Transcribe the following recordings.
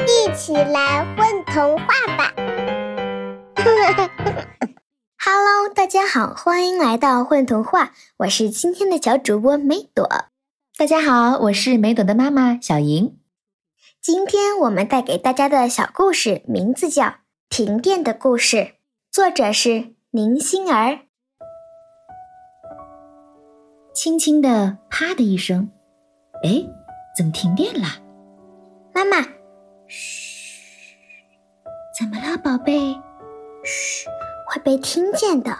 一起来混童话吧！Hello，大家好，欢迎来到混童话，我是今天的小主播梅朵。大家好，我是梅朵的妈妈小莹。今天我们带给大家的小故事名字叫《停电的故事》，作者是宁心儿。轻轻的“啪”的一声，哎，怎么停电了？妈妈，嘘，怎么了，宝贝？嘘，会被听见的。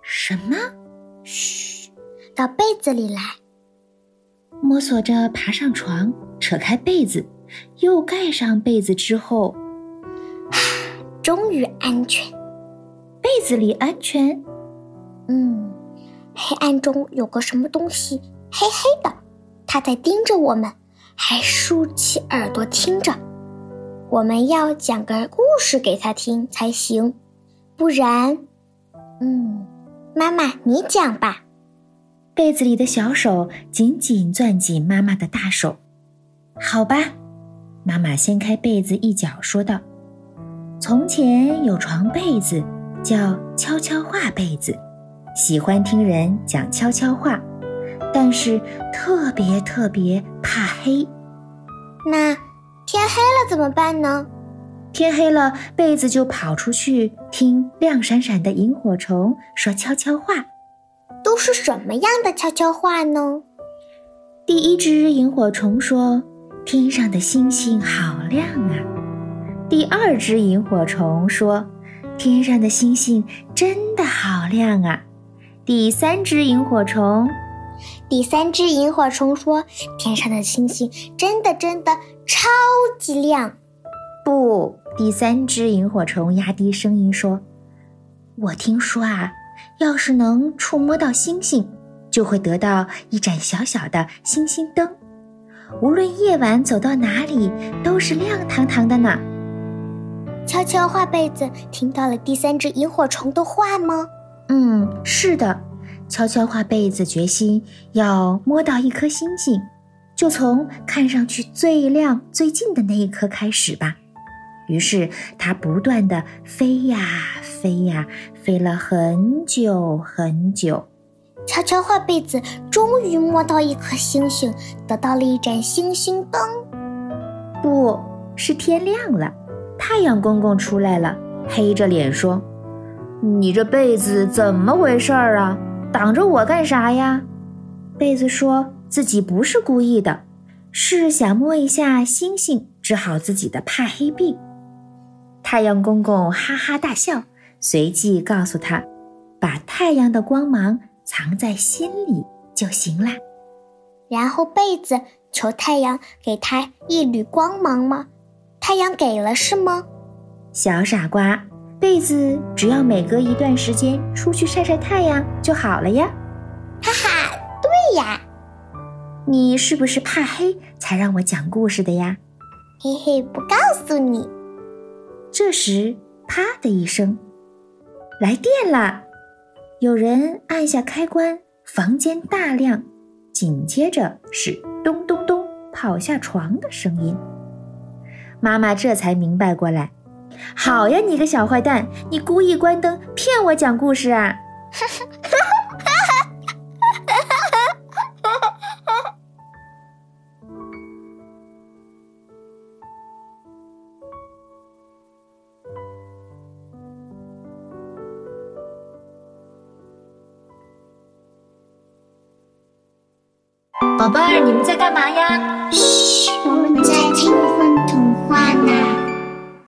什么？嘘，到被子里来。摸索着爬上床，扯开被子。又盖上被子之后，终于安全。被子里安全。嗯，黑暗中有个什么东西，黑黑的，它在盯着我们，还竖起耳朵听着。我们要讲个故事给他听才行，不然……嗯，妈妈你讲吧。被子里的小手紧紧攥紧妈妈的大手。好吧。妈妈掀开被子一角，说道：“从前有床被子，叫悄悄话被子，喜欢听人讲悄悄话，但是特别特别怕黑。那天黑了怎么办呢？天黑了，被子就跑出去听亮闪闪的萤火虫说悄悄话。都是什么样的悄悄话呢？第一只萤火虫说。”天上的星星好亮啊！第二只萤火虫说：“天上的星星真的好亮啊！”第三只萤火虫，第三只萤火虫说：“天上的星星真的真的超级亮。”不，第三只萤火虫压低声音说：“我听说啊，要是能触摸到星星，就会得到一盏小小的星星灯。”无论夜晚走到哪里，都是亮堂堂的呢。悄悄话被子听到了第三只萤火虫的话吗？嗯，是的。悄悄画被子决心要摸到一颗星星，就从看上去最亮最近的那一颗开始吧。于是它不断的飞呀飞呀，飞了很久很久。悄悄画被子终于摸到一颗星星，得到了一盏星星灯。不是天亮了，太阳公公出来了，黑着脸说：“你这被子怎么回事儿啊？挡着我干啥呀？”被子说自己不是故意的，是想摸一下星星，治好自己的怕黑病。太阳公公哈哈大笑，随即告诉他：“把太阳的光芒。”藏在心里就行了。然后被子求太阳给他一缕光芒吗？太阳给了是吗？小傻瓜，被子只要每隔一段时间出去晒晒太阳就好了呀。哈哈，对呀。你是不是怕黑才让我讲故事的呀？嘿嘿，不告诉你。这时，啪的一声，来电了。有人按下开关，房间大亮，紧接着是咚咚咚跑下床的声音。妈妈这才明白过来，好呀，你个小坏蛋，你故意关灯骗我讲故事啊！宝贝儿，你们在干嘛呀？